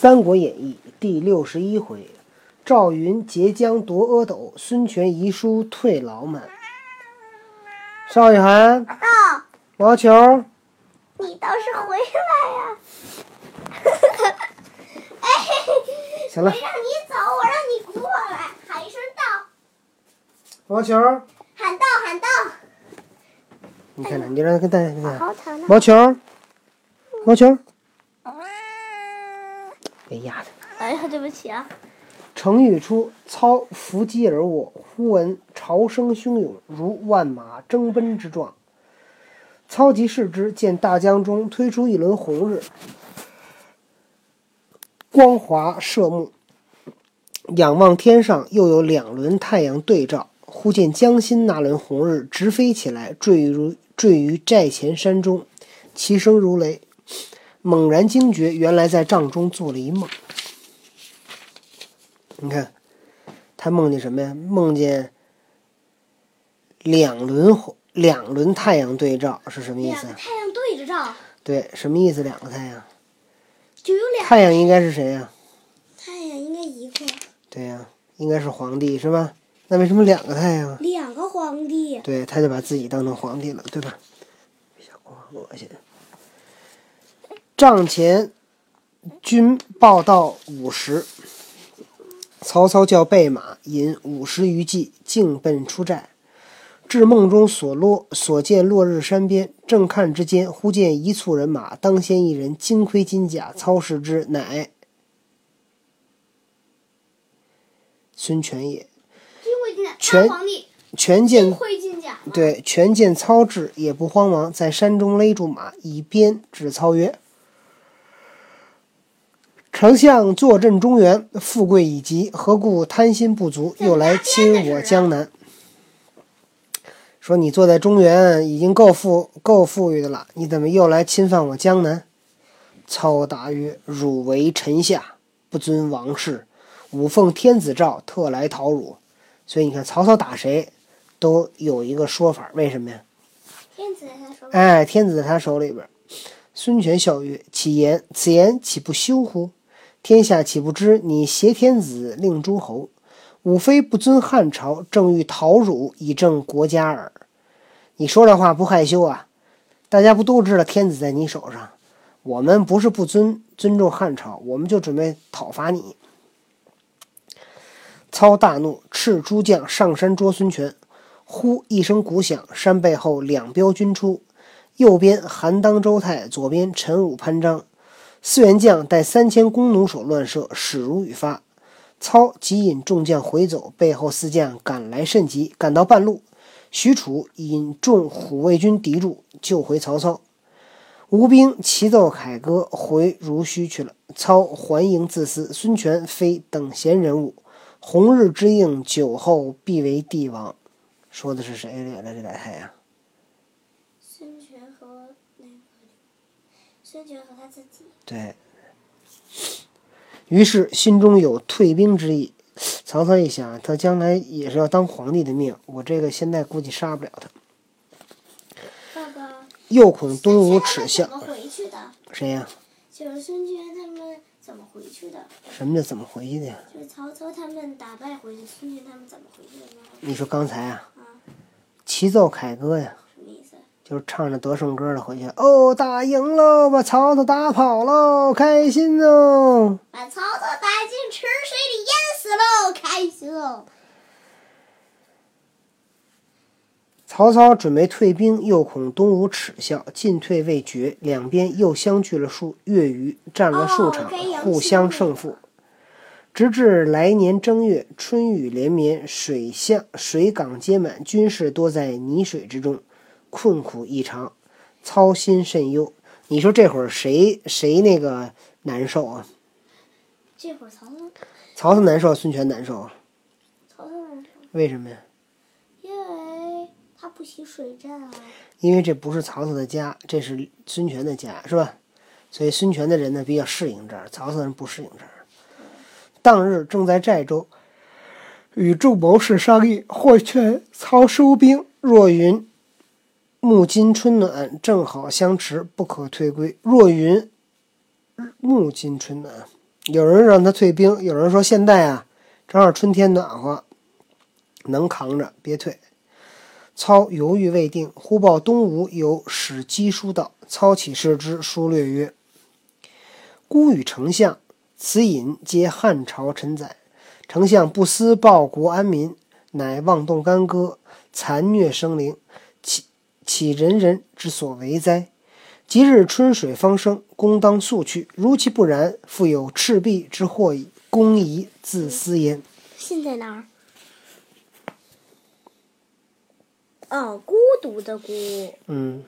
三国演义》第六十一回，赵云截江夺阿斗，孙权遗书退老满。邵雨涵，到，毛球，你倒是回来呀！哎，行了没，让你走，我让你过来，喊一声到，毛球，喊到喊到。你看看，你让他跟大家看看。毛球，毛球，别压的。哎呀，对不起啊。程昱出，操伏击而卧，忽闻潮声汹涌，如万马争奔之状。操即视之，见大江中推出一轮红日，光华射目。仰望天上，又有两轮太阳对照。忽见江心那轮红日直飞起来，坠于坠于寨前山中，其声如雷。猛然惊觉，原来在帐中做了一梦。你看，他梦见什么呀？梦见两轮红两轮太阳对照是什么意思啊？两个太阳对着照，对，什么意思？两个太阳，就有两太阳应该是谁呀、太阳，应该一个，对呀、应该是皇帝是吧？那为什么两个太阳啊？两个皇帝。对，他就把自己当成皇帝了，对吧？小光恶心。帐前军报到五十，曹操叫备马引五十余骑，径奔出寨。至梦中所落所见落日山边，正看之间，忽见一簇人马，当先一人，金盔金甲。操视之，乃孙权也。全大皇帝，权见对，权见操至，也不慌忙，在山中勒住马，以鞭指操曰：“丞相坐镇中原，富贵已极，何故贪心不足，又来侵我江南？”说你坐在中原已经够富够富裕的了，你怎么又来侵犯我江南？操答曰：“汝为臣下，不遵王事，吾奉天子诏，特来讨汝。”所以你看，曹操打谁，都有一个说法，为什么呀？天子在他手里。哎，天子在他手里边。孙权笑曰：“其言此言岂不羞乎？天下岂不知你挟天子令诸侯？吾非不尊汉朝，正欲讨汝以正国家耳。你说这话不害羞啊？大家不都知道天子在你手上？我们不是不尊尊重汉朝，我们就准备讨伐你。”操大怒，斥诸将上山捉孙权。忽一声鼓响，山背后两彪军出，右边韩当、周泰，左边陈武、潘璋。四员将带三千弓弩手乱射，矢如雨发。操即引众将回走，背后四将赶来甚急，赶到半路，许褚引众虎卫军敌住，救回曹操。吴兵齐奏凯歌，回如须去了。操还营自私，孙权非等闲人物。红日之映，酒后必为帝王。说的是谁来着？这俩太阳。孙权和那个，孙权和他自己。对。于是心中有退兵之意。曹操一想，他将来也是要当皇帝的命，我这个现在估计杀不了他。爸爸。又恐东吴耻笑怎，么回去的？谁呀、就是孙权他们怎么回去的？什么叫怎么回去的呀？就是曹操他们打败回去，孙权他们怎么回去的呢？你说刚才啊，啊，齐奏凯歌呀？就是唱着得胜歌的回去。哦，打赢喽，把曹操打跑喽，开心哦！把曹操打进池水里淹死喽，开心哦！曹操准备退兵，又恐东吴耻笑，进退未决，两边又相距了数月余，战了数场，哦互相胜负。直至来年正月，春雨连绵，水巷水港皆满，军士多在泥水之中，困苦异常，操心甚忧。你说这会儿谁谁那个难受啊？这会儿曹操，曹操难受，孙权难受啊？曹操难受，为什么呀？因为他不习水战啊。因为这不是曹操的家，这是孙权的家，是吧？所以孙权的人呢比较适应这儿，曹操人不适应这儿。当日正在寨中，与众谋士商议，或劝曹收兵。若云木金春暖，正好相持，不可退归。若云木金春暖，有人让他退兵，有人说现在啊，正好春天暖和，能扛着，别退。操犹豫未定，忽报东吴有使赍书到，操起视之，书略曰：“孤与丞相，此隐皆汉朝臣宰。丞相不思报国安民，乃妄动干戈，残虐生灵，岂岂人人之所为哉？即日春水方生，公当速去。如其不然，复有赤壁之祸矣。公宜自思焉。”信在哪儿？哦，孤独的孤，嗯，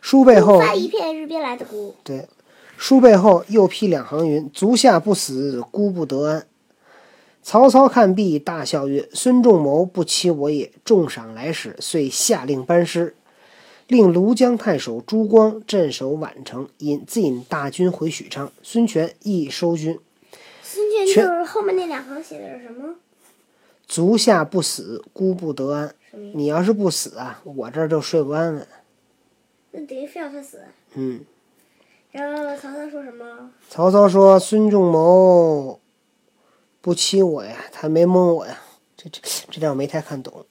书背后在一片日边来的孤。对，书背后又批两行云：“足下不死，孤不得安。”曹操看毕，大笑曰：“孙仲谋不欺我也。”重赏来使，遂下令班师，令庐江太守朱光镇守宛城，引自引大军回许昌。孙权亦收军。孙权就是后面那两行写的是什么？足下不死，孤不得安。你要是不死啊，我这儿就睡不安稳。那等于非要他死。嗯，然后曹操说什么？曹操说：“孙仲谋不欺我呀，他没蒙我呀。”这这这点我没太看懂。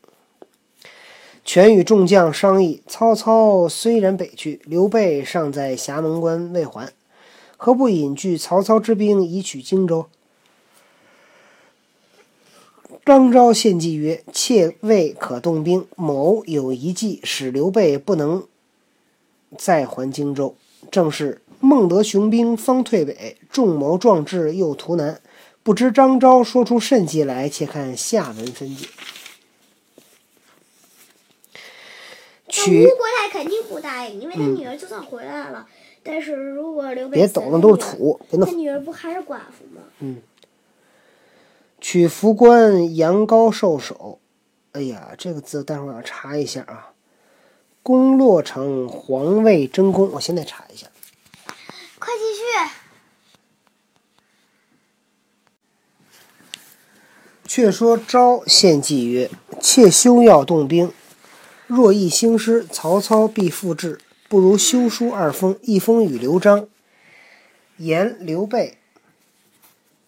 权与众将商议，曹操虽然北去，刘备尚在侠门关未还，何不引据曹操之兵以取荆州？张昭献计曰：“妾未可动兵，某有一计，使刘备不能再还荆州。正是孟德雄兵方退北，众谋壮志又图南。不知张昭说出甚计来？且看下文分解。那取吴国太肯定不答应，因为他女儿就算回来了，但是如果刘备别抖，那都是土，别弄他女儿不还是寡妇吗？嗯取福关杨高受首。哎呀，这个字待会儿我要查一下啊。攻洛城，皇位争功，我现在查一下。快继续。却说昭献计曰：“妾休要动兵，若一兴师，曹操必复至。不如修书二封，一封与刘璋，言刘备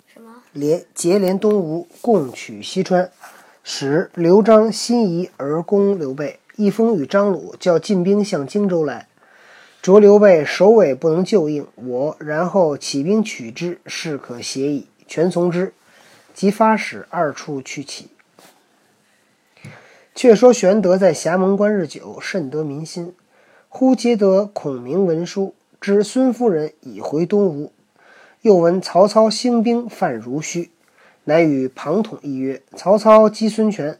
什么？连结连东吴，共取西川，使刘璋心仪而攻刘备；一封与张鲁，叫进兵向荆州来，着刘备首尾不能救应，我然后起兵取之，是可协矣。全从之。即发使二处去起。却说玄德在侠门关日久，甚得民心。忽接得孔明文书，知孙夫人已回东吴。又闻曹操兴兵犯濡须，乃与庞统议曰：“曹操击孙权，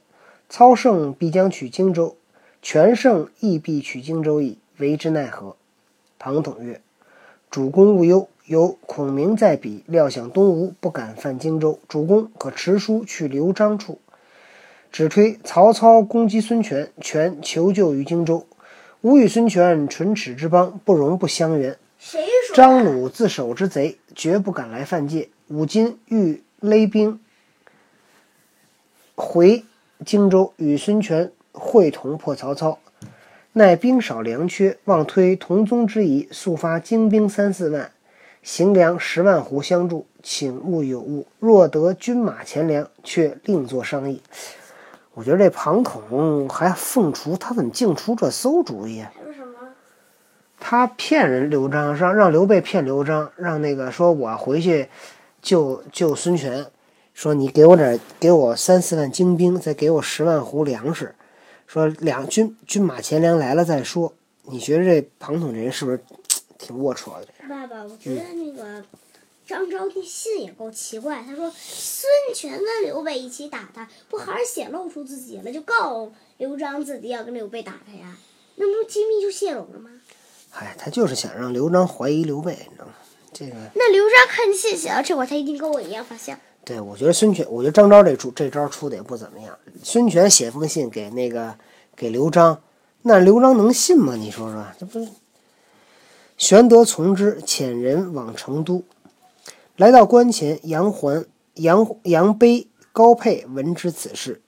操胜必将取荆州，权胜亦必取荆州矣，为之奈何？”庞统曰：“主公勿忧。”有孔明在彼，料想东吴不敢犯荆州，主公可持书去刘璋处，只推曹操攻击孙权，权求救于荆州。吾与孙权唇齿之邦，不容不相援。张鲁自守之贼，绝不敢来犯界。吾今欲勒兵回荆州，与孙权会同破曹操。奈兵少粮缺，望推同宗之谊，速发精兵三四万。行粮十万斛相助，请勿有误。若得军马钱粮，却另作商议。我觉得这庞统还凤雏，他怎么净出这馊主意啊？还有什么？他骗人刘璋，让让刘备骗刘璋，让那个说我回去救救孙权，说你给我点，给我三四万精兵，再给我十万斛粮食，说两军军马钱粮来了再说。你觉得这庞统这人是不是挺龌龊的？爸爸，我觉得那个张昭的信也够奇怪。他说孙权跟刘备一起打他，不还是显露出自己了？就告刘璋自己要跟刘备打他呀，那不机密就泄露了吗？哎，他就是想让刘璋怀疑刘备，你知道吗？这个，那刘璋看见信写到这会儿，他一定跟我一样发现。对我觉得孙权，我觉得张昭这出这招出的也不怎么样。孙权写封信给那个给刘璋，那刘璋能信吗？你说说，这不是？玄德从之，遣人往成都。来到关前，杨环、杨杨卑、高沛闻知此事，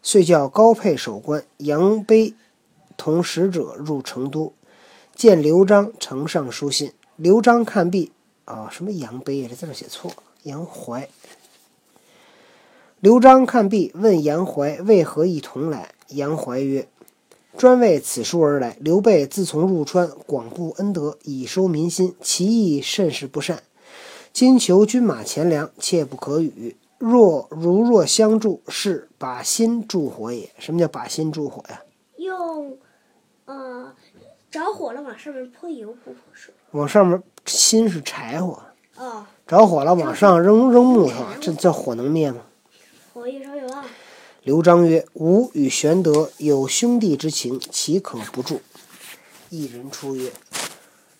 遂叫高沛守关，杨卑同使者入成都，见刘璋呈上书信。刘璋看毕，啊，什么杨碑啊？这字写错，杨怀。刘璋看毕，问杨怀为何一同来。杨怀曰：“专为此书而来。刘备自从入川，广布恩德，以收民心，其意甚是不善。今求军马钱粮，切不可与。若如若相助，是把心助火也。什么叫把心助火呀？用，呃，着火了往上面泼油，不泼水。往上面心是柴火，哦，着火了往上扔扔木头，这这火能灭吗？火一烧有啊。刘璋曰：“吾与玄德有兄弟之情，岂可不助？”一人出曰：“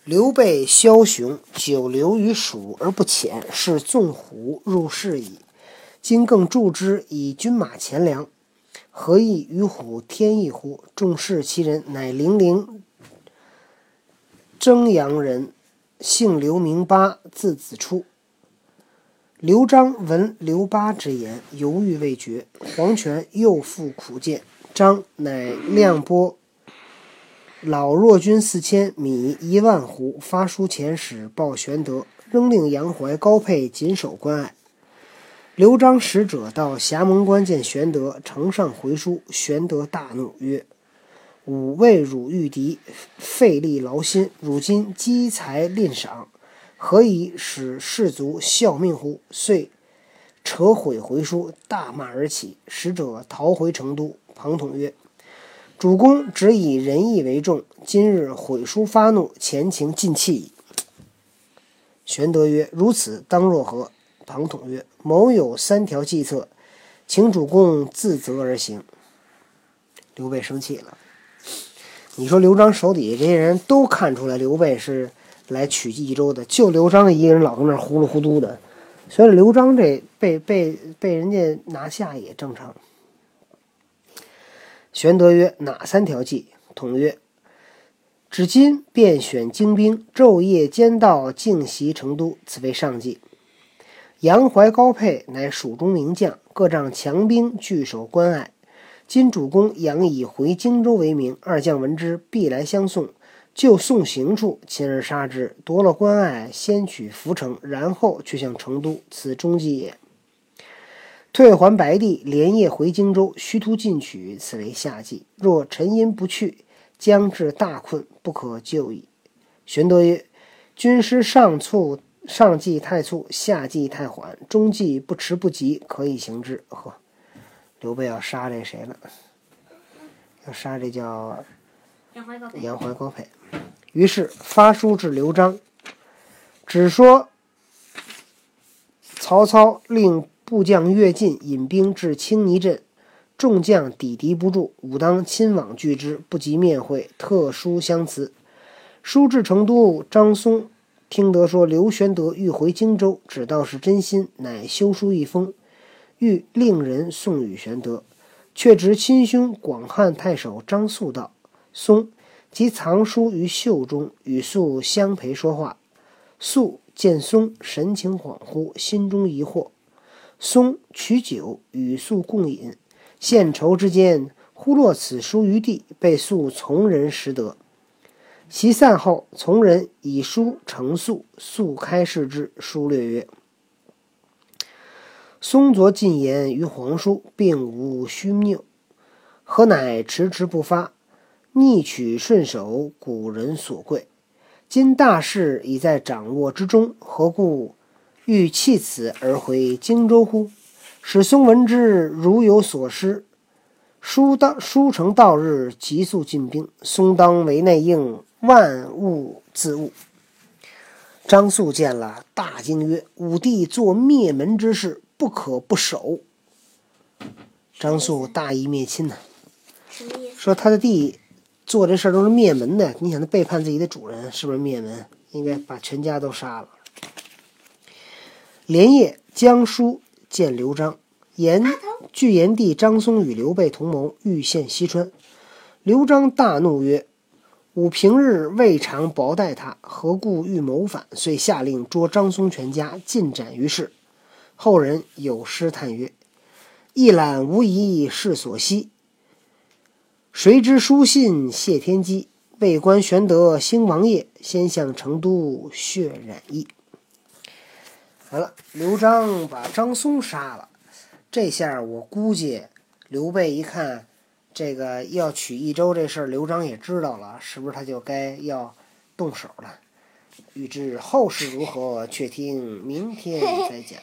刘备枭雄，久留于蜀而不遣，是纵虎入室矣。今更助之以军马钱粮，何异与虎添翼乎？”众视其人，乃零陵征阳人，姓刘，名巴，字子初。刘璋闻刘巴之言，犹豫未决。黄权又复苦谏，张乃亮拨老弱军四千，米一万斛，发书遣使报玄德，仍令杨怀、高沛谨守关隘。刘璋使者到霞蒙关见玄德，呈上回书。玄德大怒，曰：“吾为汝御敌，费力劳心，汝今积财吝赏。”何以使士卒效命乎？遂扯毁回书，大骂而起。使者逃回成都。庞统曰：“主公只以仁义为重，今日毁书发怒，前情尽弃矣。”玄德曰：“如此当若何？”庞统曰：“某有三条计策，请主公自责而行。”刘备生气了。你说刘璋手底下这些人都看出来刘备是。来取冀益州的，就刘璋一个人老跟那糊里糊涂的，所以刘璋这被被被人家拿下也正常。玄德曰：“哪三条计？”统曰：“至今便选精兵，昼夜兼道，径袭成都，此为上计。杨怀、高沛乃蜀中名将，各仗强兵，据守关隘。今主公杨以回荆州为名，二将闻之，必来相送。”就送行处，亲而杀之，夺了关隘，先取涪城，然后去向成都，此中计也。退还白帝，连夜回荆州，虚突进取，此为下计。若陈因不去，将至大困，不可救矣。玄德曰：“军师上促，上计太促，下计太缓，中计不迟不急，可以行之。”呵，刘备要杀这谁了？要杀这叫杨怀高配。于是发书至刘璋，只说曹操令部将乐进引兵至青泥镇，众将抵敌不住，武当亲往拒之，不及面会，特书相辞。书至成都，张松听得说刘玄德欲回荆州，只道是真心，乃修书一封，欲令人送与玄德，却值亲兄广汉太守张肃到，松。即藏书于袖中，与肃相陪说话。肃见松神情恍惚，心中疑惑。松取酒与肃共饮，献愁之间，忽落此书于地，被肃从人拾得。其散后，从人以书呈肃，肃开示之，书略曰：“松昨进言于皇叔，并无虚谬，何乃迟迟不发？”逆取顺守，古人所贵。今大势已在掌握之中，何故欲弃此而回荆州乎？使松闻之，如有所失。书当书成到日，急速进兵。松当为内应，万物自误。张素见了，大惊曰：“武帝做灭门之事，不可不守。”张素大义灭亲呐？说他的弟。做这事儿都是灭门的，你想他背叛自己的主人，是不是灭门？应该把全家都杀了。连夜江书见刘璋，言据言帝张松与刘备同谋，欲陷西川。刘璋大怒曰：“吾平日未尝薄待他，何故欲谋反？”遂下令捉张松全家，尽斩于市。后人有诗叹曰：“一览无遗是所惜。”谁知书信谢天机，为官玄德兴王业，先向成都血染衣。完了，刘璋把张松杀了。这下我估计刘备一看这个要取益州这事儿，刘璋也知道了，是不是他就该要动手了？欲知后事如何，却听明天再讲。